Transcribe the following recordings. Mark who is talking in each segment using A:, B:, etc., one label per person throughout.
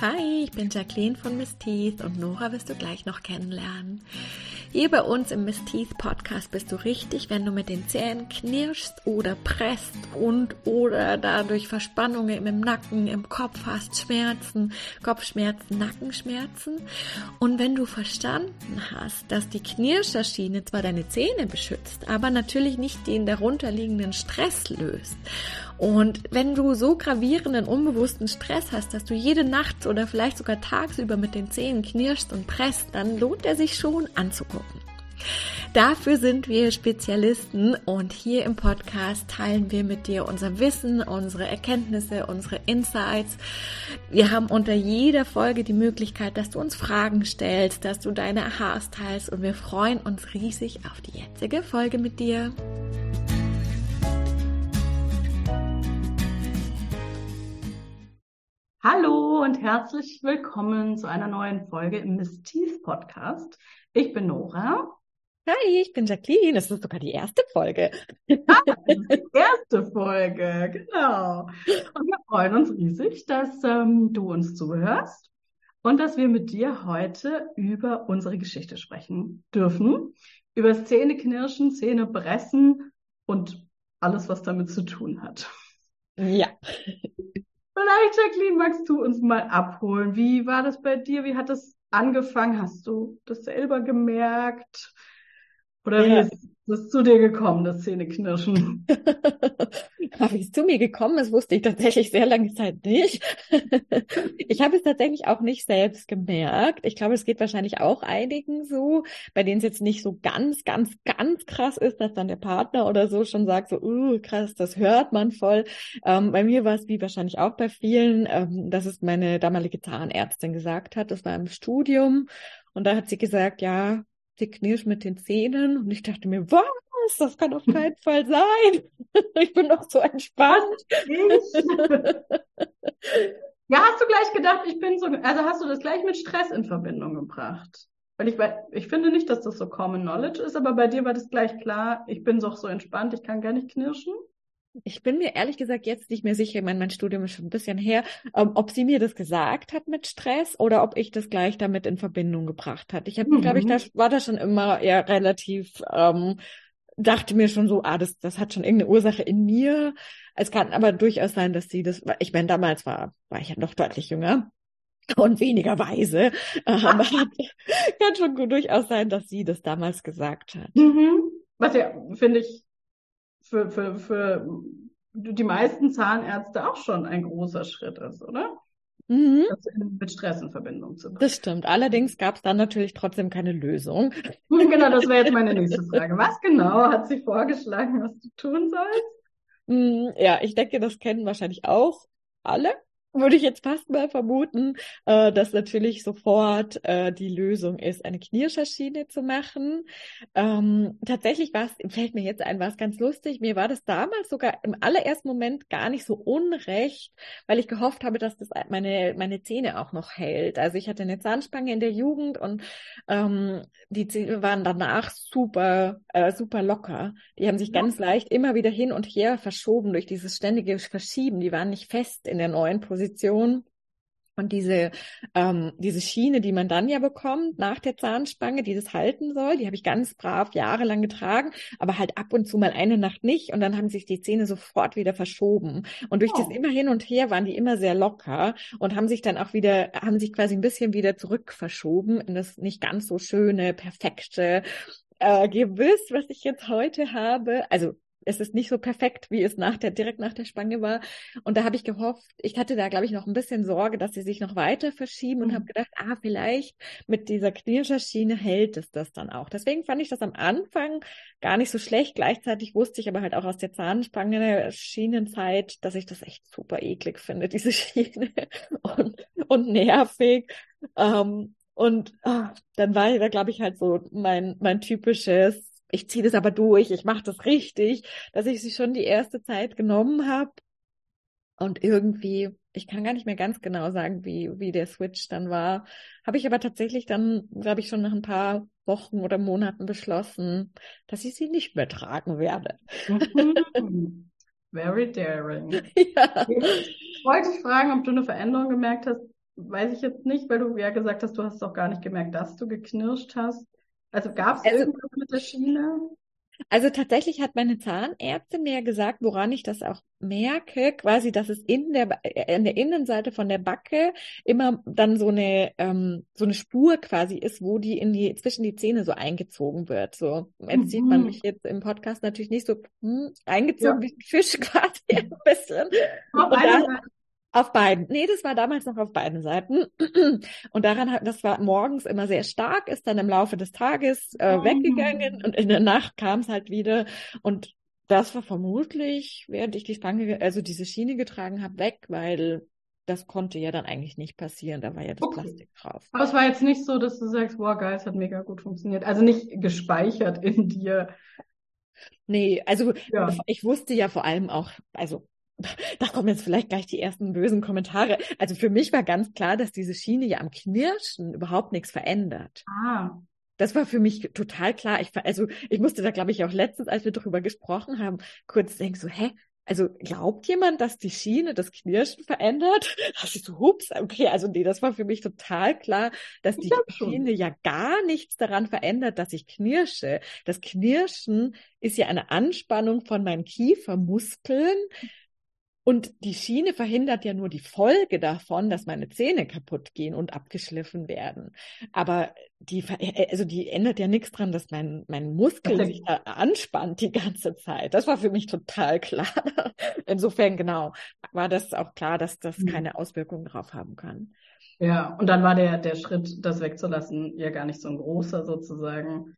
A: Hi, ich bin Jacqueline von Miss Teeth und Nora wirst du gleich noch kennenlernen. Hier bei uns im Miss Teeth Podcast bist du richtig, wenn du mit den Zähnen knirschst oder presst und oder dadurch Verspannungen im Nacken, im Kopf hast, Schmerzen, Kopfschmerzen, Nackenschmerzen. Und wenn du verstanden hast, dass die Knirscherschiene zwar deine Zähne beschützt, aber natürlich nicht den darunterliegenden Stress löst und wenn du so gravierenden, unbewussten Stress hast, dass du jede Nacht oder vielleicht sogar tagsüber mit den Zähnen knirschst und presst, dann lohnt er sich schon anzugucken. Dafür sind wir Spezialisten und hier im Podcast teilen wir mit dir unser Wissen, unsere Erkenntnisse, unsere Insights. Wir haben unter jeder Folge die Möglichkeit, dass du uns Fragen stellst, dass du deine Aha's teilst und wir freuen uns riesig auf die jetzige Folge mit dir.
B: Und herzlich willkommen zu einer neuen Folge im Miss Teeth Podcast. Ich bin Nora.
A: Hi, ich bin Jacqueline. Das ist sogar die erste Folge.
B: Ah, die erste Folge, genau. Und wir freuen uns riesig, dass ähm, du uns zuhörst und dass wir mit dir heute über unsere Geschichte sprechen dürfen. Über Zähneknirschen, Zähnepressen und alles, was damit zu tun hat.
A: Ja.
B: Vielleicht, Jacqueline, magst du uns mal abholen? Wie war das bei dir? Wie hat das angefangen? Hast du das selber gemerkt? Oder ja. wie ist das zu dir gekommen, das Zähneknirschen?
A: wie es zu mir gekommen ist, wusste ich tatsächlich sehr lange Zeit nicht. ich habe es tatsächlich auch nicht selbst gemerkt. Ich glaube, es geht wahrscheinlich auch einigen so, bei denen es jetzt nicht so ganz, ganz, ganz krass ist, dass dann der Partner oder so schon sagt, so, uh, krass, das hört man voll. Ähm, bei mir war es wie wahrscheinlich auch bei vielen, ähm, dass es meine damalige Zahnärztin gesagt hat. Das war im Studium. Und da hat sie gesagt, ja, sie knirscht mit den Zähnen und ich dachte mir, was? Das kann auf keinen Fall sein. Ich bin doch so entspannt.
B: ja, hast du gleich gedacht, ich bin so, also hast du das gleich mit Stress in Verbindung gebracht? Weil ich, ich finde nicht, dass das so Common Knowledge ist, aber bei dir war das gleich klar, ich bin doch so entspannt, ich kann gar nicht knirschen.
A: Ich bin mir ehrlich gesagt jetzt nicht mehr sicher, ich meine, mein Studium ist schon ein bisschen her, ähm, ob sie mir das gesagt hat mit Stress oder ob ich das gleich damit in Verbindung gebracht hat. Ich habe, mhm. glaube ich, da war da schon immer eher relativ, ähm, dachte mir schon so, ah, das, das hat schon irgendeine Ursache in mir. Es kann aber durchaus sein, dass sie das, ich meine, damals war, war ich ja noch deutlich jünger und weniger weise. Ähm, kann schon durchaus sein, dass sie das damals gesagt hat.
B: Mhm. Was ja, finde ich, für, für, für die meisten Zahnärzte auch schon ein großer Schritt ist, oder? Mhm. Das mit Stress in Verbindung zu bringen.
A: Das stimmt. Allerdings gab es dann natürlich trotzdem keine Lösung.
B: genau, das wäre jetzt meine nächste Frage. Was genau hat sie vorgeschlagen, was du tun sollst?
A: Mm, ja, ich denke, das kennen wahrscheinlich auch alle würde ich jetzt fast mal vermuten, äh, dass natürlich sofort äh, die Lösung ist, eine Knirscherschiene zu machen. Ähm, tatsächlich war es, fällt mir jetzt ein, war es ganz lustig. Mir war das damals sogar im allerersten Moment gar nicht so unrecht, weil ich gehofft habe, dass das meine, meine Zähne auch noch hält. Also ich hatte eine Zahnspange in der Jugend und ähm, die Zähne waren danach super, äh, super locker. Die haben sich ganz leicht immer wieder hin und her verschoben durch dieses ständige Verschieben. Die waren nicht fest in der neuen Position Position. Und diese, ähm, diese Schiene, die man dann ja bekommt nach der Zahnspange, die das halten soll, die habe ich ganz brav jahrelang getragen, aber halt ab und zu mal eine Nacht nicht und dann haben sich die Zähne sofort wieder verschoben. Und durch oh. das immer hin und her waren die immer sehr locker und haben sich dann auch wieder, haben sich quasi ein bisschen wieder zurück verschoben in das nicht ganz so schöne, perfekte äh, Gewiss, was ich jetzt heute habe. Also es ist nicht so perfekt, wie es nach der, direkt nach der Spange war. Und da habe ich gehofft, ich hatte da, glaube ich, noch ein bisschen Sorge, dass sie sich noch weiter verschieben und mhm. habe gedacht, ah, vielleicht mit dieser Knirscherschiene hält es das dann auch. Deswegen fand ich das am Anfang gar nicht so schlecht. Gleichzeitig wusste ich aber halt auch aus der Zahnspange Schienenzeit, dass ich das echt super eklig finde, diese Schiene und, und nervig. Ähm, und oh, dann war da, glaube ich, halt so mein, mein typisches ich ziehe das aber durch, ich mache das richtig, dass ich sie schon die erste Zeit genommen habe und irgendwie, ich kann gar nicht mehr ganz genau sagen, wie, wie der Switch dann war, habe ich aber tatsächlich dann, glaube ich, schon nach ein paar Wochen oder Monaten beschlossen, dass ich sie nicht mehr tragen werde.
B: Very daring. Ja. Ich wollte dich fragen, ob du eine Veränderung gemerkt hast, weiß ich jetzt nicht, weil du ja gesagt hast, du hast auch gar nicht gemerkt, dass du geknirscht hast. Also gab es
A: Also-
B: irgendwas mit der Schiene?
A: Also tatsächlich hat meine Zahnärztin mir gesagt, woran ich das auch merke, quasi, dass es in der, äh, an der Innenseite von der Backe immer dann so eine, ähm, so eine Spur quasi ist, wo die in die, zwischen die Zähne so eingezogen wird. So, jetzt sieht man
B: Mhm.
A: mich jetzt im Podcast natürlich nicht so hm, eingezogen wie ein Fisch quasi ein bisschen.
B: Auf einer Seite.
A: Auf beiden. Nee, das war damals noch auf beiden Seiten. Und daran hat, das war morgens immer sehr stark, ist dann im Laufe des Tages äh,
B: Mhm.
A: weggegangen und in der Nacht kam es halt wieder. Und das war vermutlich, während ich die Spange, ge- also diese Schiene getragen habe, weg, weil das konnte ja dann eigentlich nicht passieren. Da war ja das
B: Okay.
A: Plastik drauf.
B: Aber es war jetzt nicht so, dass du sagst, wow, geil, es hat mega gut funktioniert. Also nicht gespeichert in dir.
A: Nee, also
B: Ja.
A: ich wusste ja vor allem auch, also da kommen jetzt vielleicht gleich die ersten bösen Kommentare. Also für mich war ganz klar, dass diese Schiene ja am Knirschen überhaupt nichts verändert.
B: Ah,
A: Das war für mich total klar. Ich, also ich musste da, glaube ich, auch letztens, als wir darüber gesprochen haben, kurz denken so, hä? Also glaubt jemand, dass die Schiene das Knirschen verändert? Dachte ich so, hups, okay, also nee, das war für mich total klar, dass
B: Ich
A: die
B: glaub schon.
A: Schiene ja gar nichts daran verändert, dass ich knirsche. Das Knirschen ist ja eine Anspannung von meinen Kiefermuskeln und die Schiene verhindert ja nur die Folge davon, dass meine Zähne kaputt gehen und abgeschliffen werden. Aber die, ver- äh, also die ändert ja nichts dran, dass mein, mein Muskel sich da anspannt die ganze Zeit. Das war für mich total klar. Insofern, genau, war das auch klar, dass das
B: Mhm.
A: keine Auswirkungen darauf haben kann.
B: ja. Und dann war der, der Schritt, das wegzulassen, ja gar nicht so ein großer sozusagen.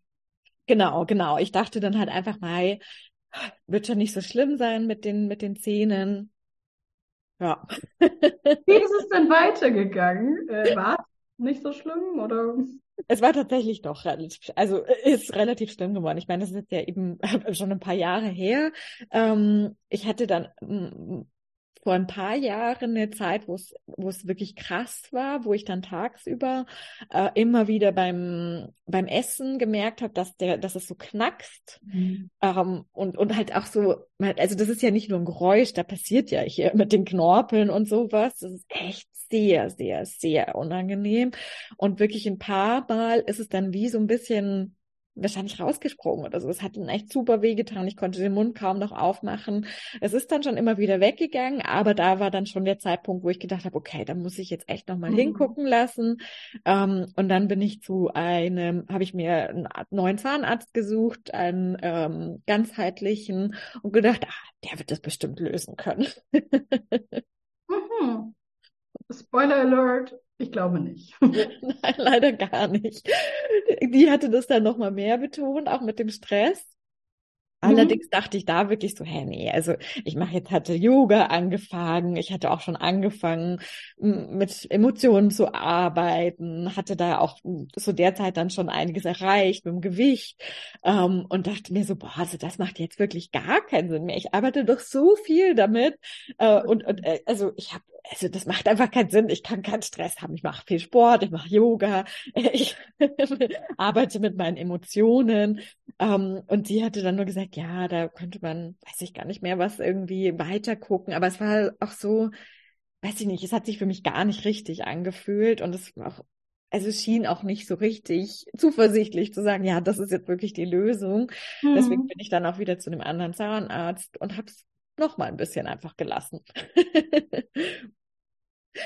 A: Genau, genau. Ich dachte dann halt einfach mal, wird schon nicht so schlimm sein mit den, mit den Zähnen. Ja.
B: Wie ist es denn weitergegangen? Äh, war es nicht so schlimm oder?
A: Es war tatsächlich doch relativ, also äh, ist relativ schlimm geworden. Ich meine, das ist jetzt ja eben schon ein paar Jahre her. Ähm, ich hatte dann vor ein paar Jahren eine Zeit, wo es, wo es wirklich krass war, wo ich dann tagsüber äh, immer wieder beim, beim Essen gemerkt habe, dass der, dass es so knackst. Ähm, und, und halt auch so, also das ist ja nicht nur ein Geräusch, da passiert ja hier mit den Knorpeln und sowas. Das ist echt sehr, sehr, sehr unangenehm. Und wirklich ein paar Mal ist es dann wie so ein bisschen wahrscheinlich rausgesprungen oder so. Es hat dann echt super wehgetan. Ich konnte den Mund kaum noch aufmachen. Es ist dann schon immer wieder weggegangen, aber da war dann schon der Zeitpunkt, wo ich gedacht habe, okay, da muss ich jetzt echt nochmal
B: Mhm.
A: hingucken lassen. Ähm, und dann bin ich zu einem, habe ich mir einen neuen Zahnarzt gesucht, einen ähm, ganzheitlichen und gedacht, ah, der wird das bestimmt lösen können.
B: Mhm. Spoiler Alert, ich glaube nicht.
A: Nein, leider gar nicht. Die hatte das dann nochmal mehr betont, auch mit dem Stress. Allerdings dachte ich da wirklich so, hä, nee, also ich mache jetzt, hatte Yoga angefangen, ich hatte auch schon angefangen, mit Emotionen zu arbeiten, hatte da auch m, zu der Zeit dann schon einiges erreicht mit dem Gewicht ähm, und dachte mir so, boah, also das macht jetzt wirklich gar keinen Sinn mehr. Ich arbeite doch so viel damit äh, und, und äh, also ich habe, also das macht einfach keinen Sinn. Ich kann keinen Stress haben. Ich mache viel Sport, ich mache Yoga, ich arbeite mit meinen Emotionen ähm, und sie hatte dann nur gesagt, ja, da könnte man, weiß ich gar nicht mehr, was irgendwie weiter gucken. Aber es war auch so, weiß ich nicht, es hat sich für mich gar nicht richtig angefühlt und es war auch, also es schien auch nicht so richtig zuversichtlich zu sagen, ja, das ist jetzt wirklich die Lösung. Deswegen
B: Mhm.
A: bin ich dann auch wieder zu einem anderen Zahnarzt und habe es noch mal ein bisschen einfach gelassen.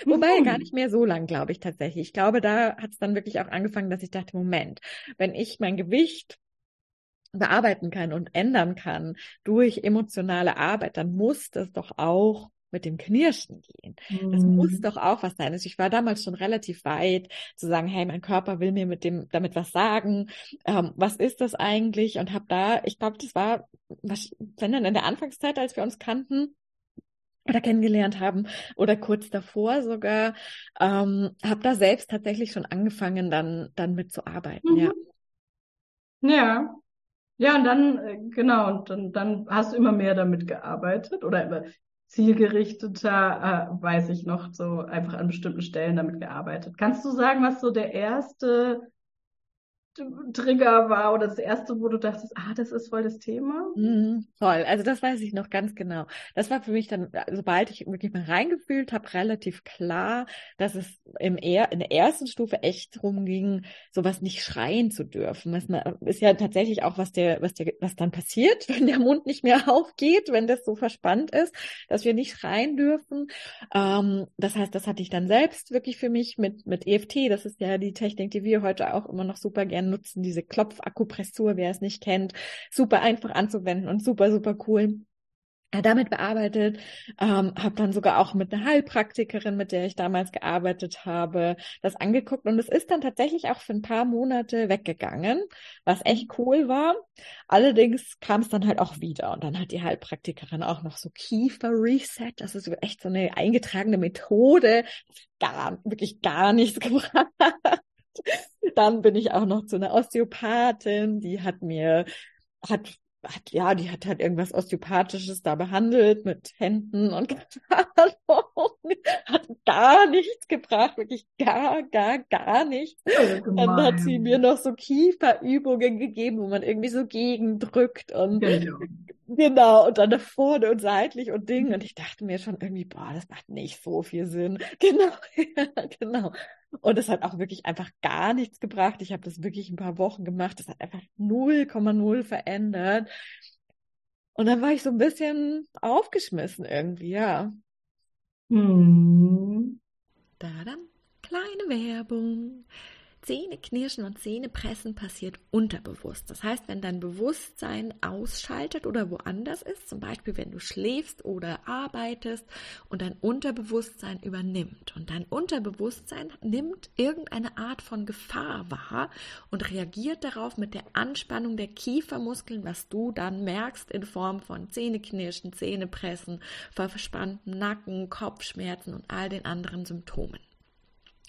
A: Wobei gar nicht mehr so lang, glaube ich tatsächlich. Ich glaube, da hat es dann wirklich auch angefangen, dass ich dachte, Moment, wenn ich mein Gewicht bearbeiten kann und ändern kann durch emotionale Arbeit, dann muss das doch auch mit dem Knirschen gehen. Das muss
B: Mhm.
A: doch auch was sein. Also ich war damals schon relativ weit zu sagen, hey, mein Körper will mir mit dem damit was sagen. Ähm, was ist das eigentlich? Und habe da, ich glaube, das war, was, wenn dann in der Anfangszeit, als wir uns kannten oder kennengelernt haben oder kurz davor sogar, ähm, habe da selbst tatsächlich schon angefangen, dann dann mitzuarbeiten.
B: Mhm. Ja. Ja, und dann, äh, genau, und dann, dann hast du immer mehr damit gearbeitet oder immer zielgerichteter, äh, weiß ich noch, so einfach an bestimmten Stellen damit gearbeitet. Kannst du sagen, was so der erste Trigger war oder das erste, wo du dachtest, ah, das ist voll das Thema?
A: Mhm, voll. Also das weiß ich noch ganz genau. Das war für mich dann, sobald ich wirklich mal reingefühlt habe, relativ klar, dass es im er in der ersten Stufe echt darum ging, sowas nicht schreien zu dürfen. Das ist ja tatsächlich auch, was der, was der, was dann passiert, wenn der Mund nicht mehr aufgeht, wenn das so verspannt ist, dass wir nicht schreien dürfen. Ähm, das heißt, das hatte ich dann selbst wirklich für mich mit, mit EFT. Das ist ja die Technik, die wir heute auch immer noch super gerne nutzen, diese Klopfakupressur, wer es nicht kennt, super einfach anzuwenden und super, super cool damit bearbeitet, ähm, habe dann sogar auch mit einer Heilpraktikerin, mit der ich damals gearbeitet habe, das angeguckt und es ist dann tatsächlich auch für ein paar Monate weggegangen, was echt mhm. cool war. Allerdings kam es dann halt auch wieder und dann hat die Heilpraktikerin auch noch so Kiefer Reset, das ist echt so eine eingetragene Methode, gar wirklich gar nichts gebracht. Dann bin ich auch noch zu einer Osteopathin, die hat mir, hat hat, ja, die hat halt irgendwas Osteopathisches da behandelt mit Händen und hat gar nichts gebracht, wirklich gar, gar, gar nichts. Dann hat sie mir noch so Kieferübungen gegeben, wo man irgendwie so gegendrückt und genau. Genau, und dann da vorne und seitlich und Ding. Und ich dachte mir schon irgendwie, boah, das macht nicht so viel Sinn. Genau, genau. Und es hat auch wirklich einfach gar nichts gebracht. Ich habe das wirklich ein paar Wochen gemacht. Das hat einfach 0,0 verändert. Und dann war ich so ein bisschen aufgeschmissen irgendwie, ja. Hm. Da dann kleine Werbung. Zähne knirschen und Zähne pressen passiert unterbewusst. Das heißt, wenn dein Bewusstsein ausschaltet oder woanders ist, zum Beispiel wenn du schläfst oder arbeitest und dein Unterbewusstsein übernimmt und dein Unterbewusstsein nimmt irgendeine Art von Gefahr wahr und reagiert darauf mit der Anspannung der Kiefermuskeln, was du dann merkst in Form von Zähneknirschen, Zähnepressen, verspanntem Nacken, Kopfschmerzen und all den anderen Symptomen.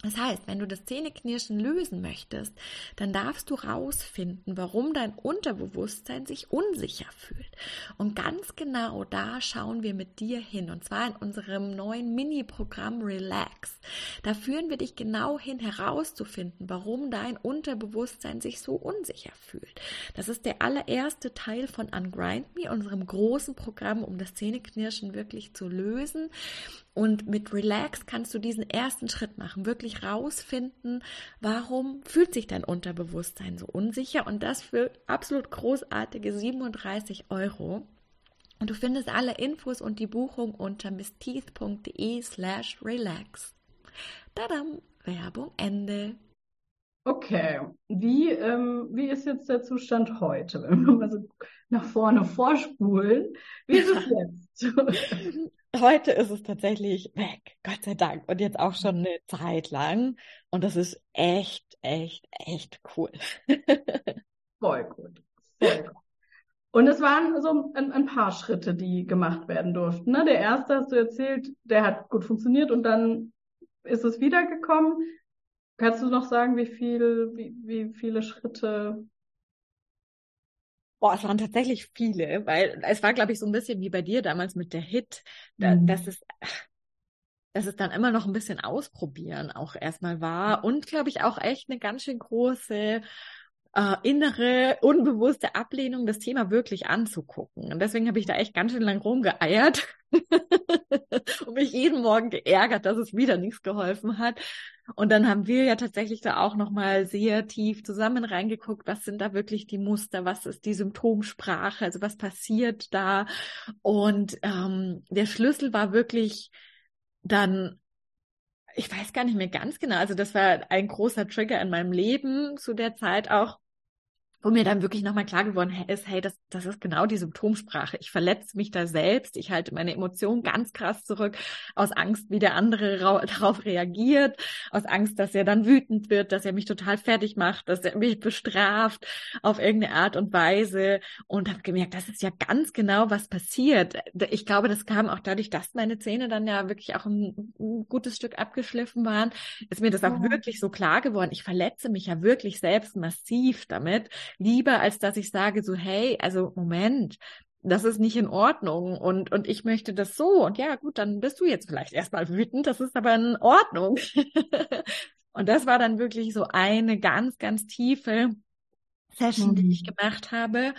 A: Das heißt, wenn du das Zähneknirschen lösen möchtest, dann darfst du rausfinden, warum dein Unterbewusstsein sich unsicher fühlt. Und ganz genau da schauen wir mit dir hin. Und zwar in unserem neuen Mini-Programm Relax. Da führen wir dich genau hin, herauszufinden, warum dein Unterbewusstsein sich so unsicher fühlt. Das ist der allererste Teil von Ungrind Me, unserem großen Programm, um das Zähneknirschen wirklich zu lösen. Und mit Relax kannst du diesen ersten Schritt machen, wirklich rausfinden, warum fühlt sich dein Unterbewusstsein so unsicher und das für absolut großartige 37 Euro. Und du findest alle Infos und die Buchung unter missteeth.de slash relax. Tadam, Werbung Ende.
B: Okay, wie, ähm, wie ist jetzt der Zustand heute, wenn wir mal so nach vorne vorspulen? Wie ist es jetzt?
A: Heute ist es tatsächlich weg, Gott sei Dank. Und jetzt auch schon eine Zeit lang. Und das ist echt, echt, echt cool.
B: Voll gut. Voll gut. Und es waren so ein, ein, paar Schritte, die gemacht werden durften. Ne? Der erste hast du erzählt, der hat gut funktioniert und dann ist es wiedergekommen. Kannst du noch sagen, wie viel, wie, wie viele Schritte
A: Boah, es waren tatsächlich viele, weil es war, glaube ich, so ein bisschen wie bei dir damals mit der Hit, da, mhm. dass es, dass es dann immer noch ein bisschen ausprobieren auch erstmal war und, glaube ich, auch echt eine ganz schön große äh, innere, unbewusste Ablehnung, das Thema wirklich anzugucken. Und deswegen habe ich da echt ganz schön lang rumgeeiert und mich jeden Morgen geärgert, dass es wieder nichts geholfen hat. Und dann haben wir ja tatsächlich da auch nochmal sehr tief zusammen reingeguckt, was sind da wirklich die Muster, was ist die Symptomsprache, also was passiert da. Und ähm, der Schlüssel war wirklich dann ich weiß gar nicht mehr ganz genau. Also das war ein großer Trigger in meinem Leben zu der Zeit auch, wo mir dann wirklich nochmal klar geworden ist, hey, das, das ist genau die Symptomsprache. Ich verletze mich da selbst, ich halte meine Emotionen ganz krass zurück, aus Angst, wie der andere darauf reagiert, aus Angst, dass er dann wütend wird, dass er mich total fertig macht, dass er mich bestraft auf irgendeine Art und Weise und habe gemerkt, das ist ja ganz genau, was passiert. Ich glaube, das kam auch dadurch, dass meine Zähne dann ja wirklich auch ein, ein gutes Stück abgeschliffen waren, ist mir das auch ja. wirklich so klar geworden. Ich verletze mich ja wirklich selbst massiv damit lieber, als dass ich sage so, hey, also Moment, das ist nicht in Ordnung und, und ich möchte das so. Und ja, gut, dann bist du jetzt vielleicht erstmal wütend, das ist aber in Ordnung. und das war dann wirklich so eine ganz, ganz tiefe Session, mhm. die ich gemacht habe.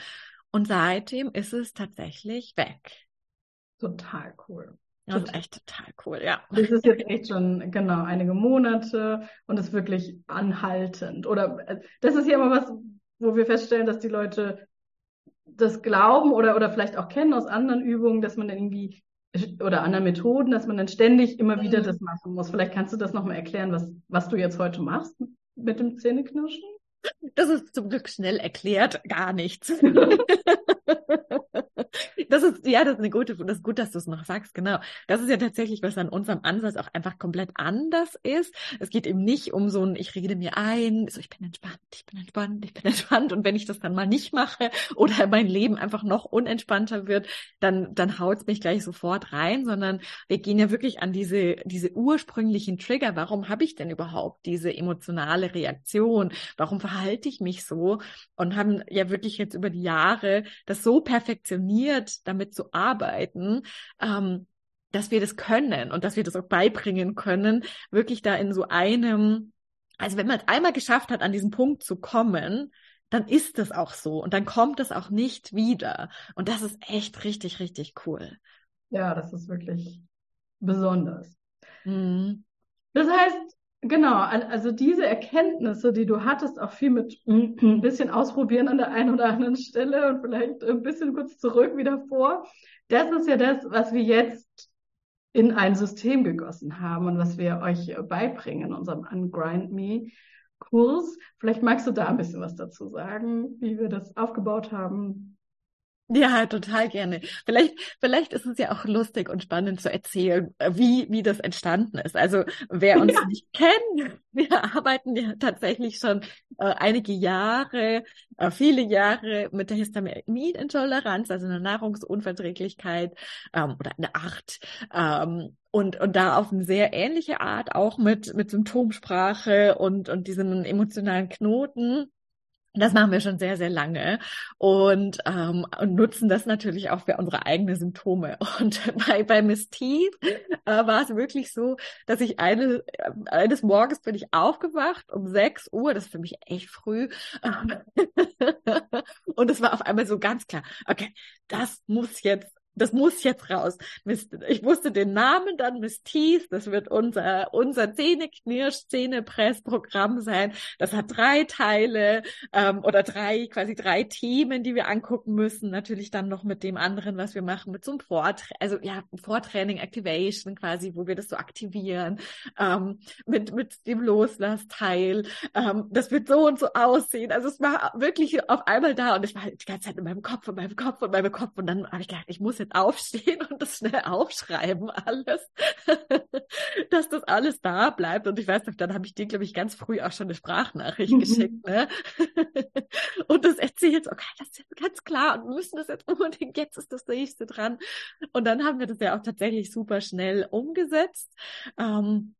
A: Und seitdem ist es tatsächlich weg.
B: Total cool.
A: Das ist echt total cool, ja.
B: Das ist jetzt echt schon, genau, einige Monate und ist wirklich anhaltend. Oder äh, das ist ja immer was, wo wir feststellen, dass die Leute das glauben oder, oder vielleicht auch kennen aus anderen Übungen, dass man dann irgendwie oder anderen Methoden, dass man dann ständig immer wieder mhm. das machen muss. Vielleicht kannst du das nochmal erklären, was, was du jetzt heute machst mit dem Zähneknirschen?
A: Das ist zum Glück schnell erklärt, gar nichts. das ist, ja, das ist eine gute, das ist gut, dass du es noch sagst, genau. Das ist ja tatsächlich, was an unserem Ansatz auch einfach komplett anders ist. Es geht eben nicht um so ein, ich rede mir ein, so ich bin entspannt, ich bin entspannt, ich bin entspannt. Und wenn ich das dann mal nicht mache oder mein Leben einfach noch unentspannter wird, dann, dann haut es mich gleich sofort rein, sondern wir gehen ja wirklich an diese, diese ursprünglichen Trigger. Warum habe ich denn überhaupt diese emotionale Reaktion? Warum verhalte ich mich so? Und haben ja wirklich jetzt über die Jahre das so perfektioniert, damit zu arbeiten, ähm, dass wir das können und dass wir das auch beibringen können, wirklich da in so einem, also wenn man es einmal geschafft hat, an diesen Punkt zu kommen, dann ist es auch so und dann kommt es auch nicht wieder. Und das ist echt richtig, richtig cool.
B: Ja, das ist wirklich besonders. Mhm. Das heißt, Genau, also diese Erkenntnisse, die du hattest, auch viel mit ein bisschen ausprobieren an der einen oder anderen Stelle und vielleicht ein bisschen kurz zurück wieder vor, das ist ja das, was wir jetzt in ein System gegossen haben und was wir euch beibringen in unserem Ungrind Me Kurs. Vielleicht magst du da ein bisschen was dazu sagen, wie wir das aufgebaut haben,
A: ja, total gerne. Vielleicht, vielleicht ist es ja auch lustig und spannend zu erzählen, äh, wie, wie das entstanden ist. Also, wer uns ja. nicht kennt, wir arbeiten ja tatsächlich schon äh, einige Jahre, äh, viele Jahre mit der Histaminintoleranz, also einer Nahrungsunverträglichkeit ähm, oder eine Art. Ähm, und, und da auf eine sehr ähnliche Art auch mit, mit Symptomsprache und, und diesen emotionalen Knoten. Das machen wir schon sehr, sehr lange und, ähm, und nutzen das natürlich auch für unsere eigenen Symptome. Und bei, bei Miss Teeth äh, war es wirklich so, dass ich eine, äh, eines Morgens bin ich aufgewacht um 6 Uhr, das ist für mich echt früh. und es war auf einmal so ganz klar, okay, das muss jetzt das muss jetzt raus. Ich wusste den Namen dann, Miss Teeth, das wird unser, unser Zähneknirsch, Zähnepress-Programm sein. Das hat drei Teile ähm, oder drei, quasi drei Themen, die wir angucken müssen. Natürlich dann noch mit dem anderen, was wir machen, mit so einem Vortraining, also ja, Vortraining, Activation quasi, wo wir das so aktivieren, ähm, mit, mit dem Loslassteil. Ähm, das wird so und so aussehen. Also es war wirklich auf einmal da und ich war die ganze Zeit in meinem Kopf, in meinem Kopf, in meinem Kopf und dann habe ich gedacht, ich muss jetzt aufstehen und das schnell aufschreiben alles, dass das alles da bleibt. Und ich weiß noch, dann habe ich dir, glaube ich, ganz früh auch schon eine Sprachnachricht mhm. geschickt, ne? und das erzählt, okay, das ist jetzt ganz klar und wir müssen das jetzt unbedingt, jetzt ist das nächste dran. Und dann haben wir das ja auch tatsächlich super schnell umgesetzt. Ähm,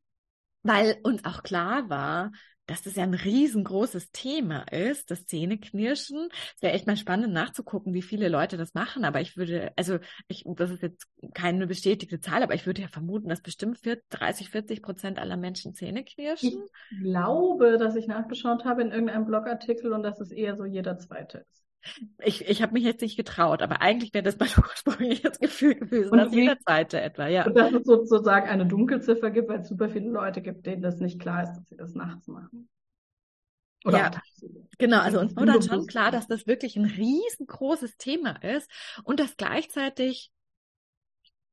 A: weil uns auch klar war, dass das ja ein riesengroßes Thema ist, das Zähneknirschen. Es wäre echt mal spannend nachzugucken, wie viele Leute das machen, aber ich würde, also ich, das ist jetzt keine bestätigte Zahl, aber ich würde ja vermuten, dass bestimmt 40, 30, 40 Prozent aller Menschen Zähne knirschen.
B: Ich glaube, dass ich nachgeschaut habe in irgendeinem Blogartikel und dass es eher so jeder zweite ist.
A: Ich, ich habe mich jetzt nicht getraut, aber eigentlich wäre das mein ursprüngliches Gefühl gewesen, und dass wie, jeder zweite etwa, ja.
B: Und dass es sozusagen eine Dunkelziffer gibt, weil es super viele Leute gibt, denen das nicht klar ist, dass sie das nachts machen.
A: Oder ja, genau, also uns wurde dann schon klar, dass das wirklich ein riesengroßes Thema ist und dass gleichzeitig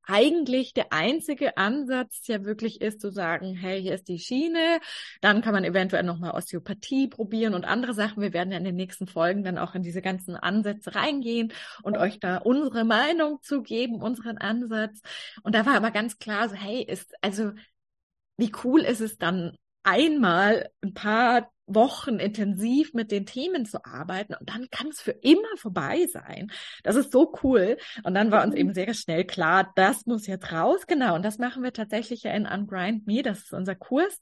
A: eigentlich der einzige Ansatz ja wirklich ist zu sagen, hey, hier ist die Schiene, dann kann man eventuell nochmal Osteopathie probieren und andere Sachen. Wir werden ja in den nächsten Folgen dann auch in diese ganzen Ansätze reingehen und euch da unsere Meinung zu geben, unseren Ansatz. Und da war aber ganz klar so, hey, ist, also, wie cool ist es dann einmal ein paar Wochen intensiv mit den Themen zu arbeiten und dann kann es für immer vorbei sein. Das ist so cool. Und dann war uns mhm. eben sehr schnell klar, das muss jetzt raus. Genau. Und das machen wir tatsächlich ja in Ungrind Me. Das ist unser Kurs.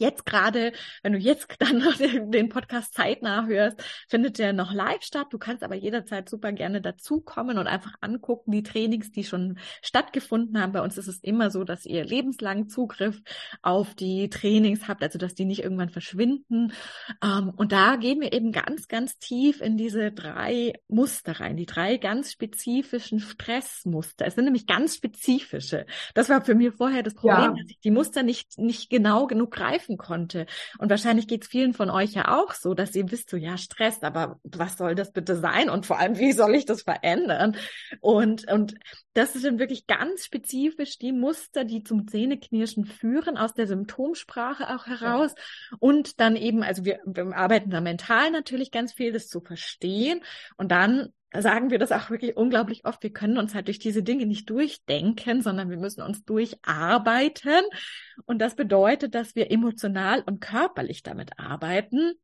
A: Jetzt gerade, wenn du jetzt dann noch den, Podcast zeitnah hörst, findet der noch live statt. Du kannst aber jederzeit super gerne dazukommen und einfach angucken, die Trainings, die schon stattgefunden haben. Bei uns ist es immer so, dass ihr lebenslangen Zugriff auf die Trainings habt, also dass die nicht irgendwann verschwinden. Ähm, und da gehen wir eben ganz, ganz tief in diese drei Muster rein, die drei ganz spezifischen Stressmuster. Es sind nämlich ganz spezifische. Das war für mich vorher das Problem, ja. dass ich die Muster nicht, nicht genau genug greifen helfen konnte. Und wahrscheinlich geht es vielen von euch ja auch so, dass ihr wisst, so ja, Stress, aber was soll das bitte sein? Und vor allem, wie soll ich das verändern? Und, und das sind wirklich ganz spezifisch die Muster, die zum Zähneknirschen führen, aus der Symptomsprache auch heraus. Ja. Und dann eben, also wir, wir arbeiten da mental natürlich ganz viel, das zu verstehen. Und dann sagen wir das auch wirklich unglaublich oft. Wir können uns halt durch diese Dinge nicht durchdenken, sondern wir müssen uns durcharbeiten. Und das bedeutet, dass wir emotional und körperlich damit arbeiten.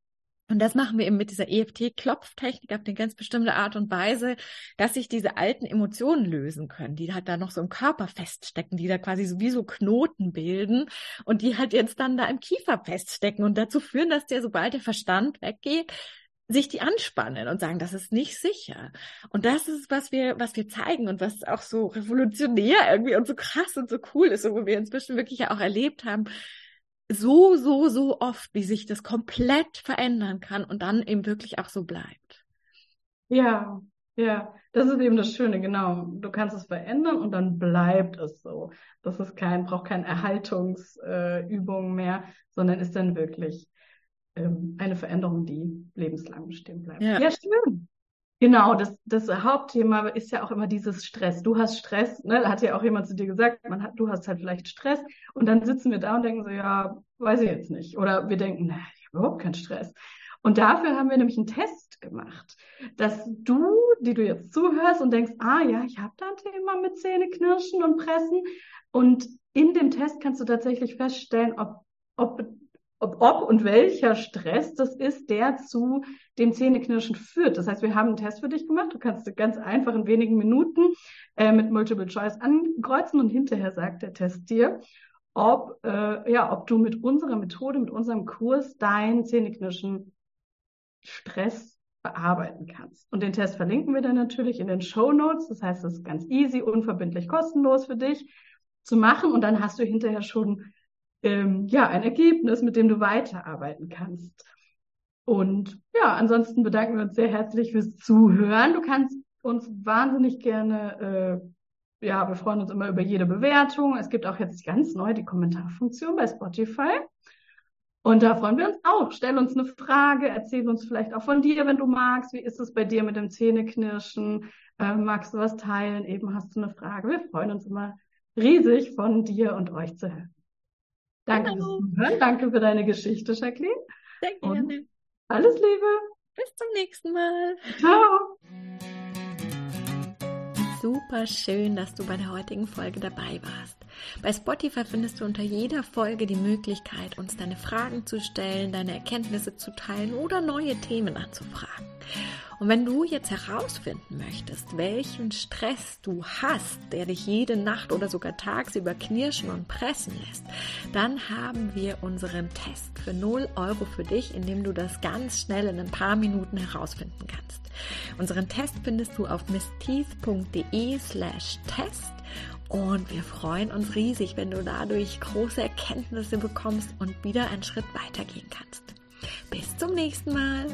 A: Und das machen wir eben mit dieser EFT-Klopftechnik auf eine ganz bestimmte Art und Weise, dass sich diese alten Emotionen lösen können, die halt da noch so im Körper feststecken, die da quasi so wie so Knoten bilden und die halt jetzt dann da im Kiefer feststecken und dazu führen, dass der, sobald der Verstand weggeht, sich die anspannen und sagen, das ist nicht sicher. Und das ist, was wir, was wir zeigen und was auch so revolutionär irgendwie und so krass und so cool ist, und wo wir inzwischen wirklich ja auch erlebt haben, so, so, so oft, wie sich das komplett verändern kann und dann eben wirklich auch so bleibt.
B: Ja, ja, das ist eben das Schöne, genau. Du kannst es verändern und dann bleibt es so. Das ist kein, braucht keine Erhaltungsübung äh, mehr, sondern ist dann wirklich ähm, eine Veränderung, die lebenslang bestehen bleibt. Ja, ja schön. Genau, das, das Hauptthema ist ja auch immer dieses Stress. Du hast Stress, ne? Hat ja auch jemand zu dir gesagt, man hat, du hast halt vielleicht Stress. Und dann sitzen wir da und denken so, ja, weiß ich jetzt nicht. Oder wir denken, na, ich habe überhaupt keinen Stress. Und dafür haben wir nämlich einen Test gemacht, dass du, die du jetzt zuhörst und denkst, ah ja, ich habe da ein Thema mit Zähne knirschen und pressen. Und in dem Test kannst du tatsächlich feststellen, ob, ob ob, ob und welcher Stress das ist, der zu dem Zähneknirschen führt. Das heißt, wir haben einen Test für dich gemacht. Du kannst ganz einfach in wenigen Minuten äh, mit Multiple Choice ankreuzen und hinterher sagt der Test dir, ob, äh, ja, ob du mit unserer Methode, mit unserem Kurs dein Zähneknirschen Stress bearbeiten kannst. Und den Test verlinken wir dann natürlich in den Show Notes. Das heißt, es ist ganz easy, unverbindlich, kostenlos für dich zu machen. Und dann hast du hinterher schon ähm, ja, ein Ergebnis, mit dem du weiterarbeiten kannst. Und ja, ansonsten bedanken wir uns sehr herzlich fürs Zuhören. Du kannst uns wahnsinnig gerne, äh, ja, wir freuen uns immer über jede Bewertung. Es gibt auch jetzt ganz neu die Kommentarfunktion bei Spotify. Und da freuen wir uns auch. Stell uns eine Frage, erzähl uns vielleicht auch von dir, wenn du magst. Wie ist es bei dir mit dem Zähneknirschen? Äh, magst du was teilen? Eben hast du eine Frage. Wir freuen uns immer riesig von dir und euch zu hören. Danke fürs Zuhören. Danke für deine Geschichte, Jacqueline.
A: Sehr gerne. Und
B: alles Liebe.
A: Bis zum nächsten Mal.
B: Ciao.
A: Super schön, dass du bei der heutigen Folge dabei warst. Bei Spotify findest du unter jeder Folge die Möglichkeit, uns deine Fragen zu stellen, deine Erkenntnisse zu teilen oder neue Themen anzufragen. Und wenn du jetzt herausfinden möchtest, welchen Stress du hast, der dich jede Nacht oder sogar tagsüber knirschen und pressen lässt, dann haben wir unseren Test für 0 Euro für dich, in dem du das ganz schnell in ein paar Minuten herausfinden kannst. Unseren Test findest du auf missteeth.de slash Test und wir freuen uns riesig, wenn du dadurch große Erkenntnisse bekommst und wieder einen Schritt weitergehen kannst. Bis zum nächsten Mal.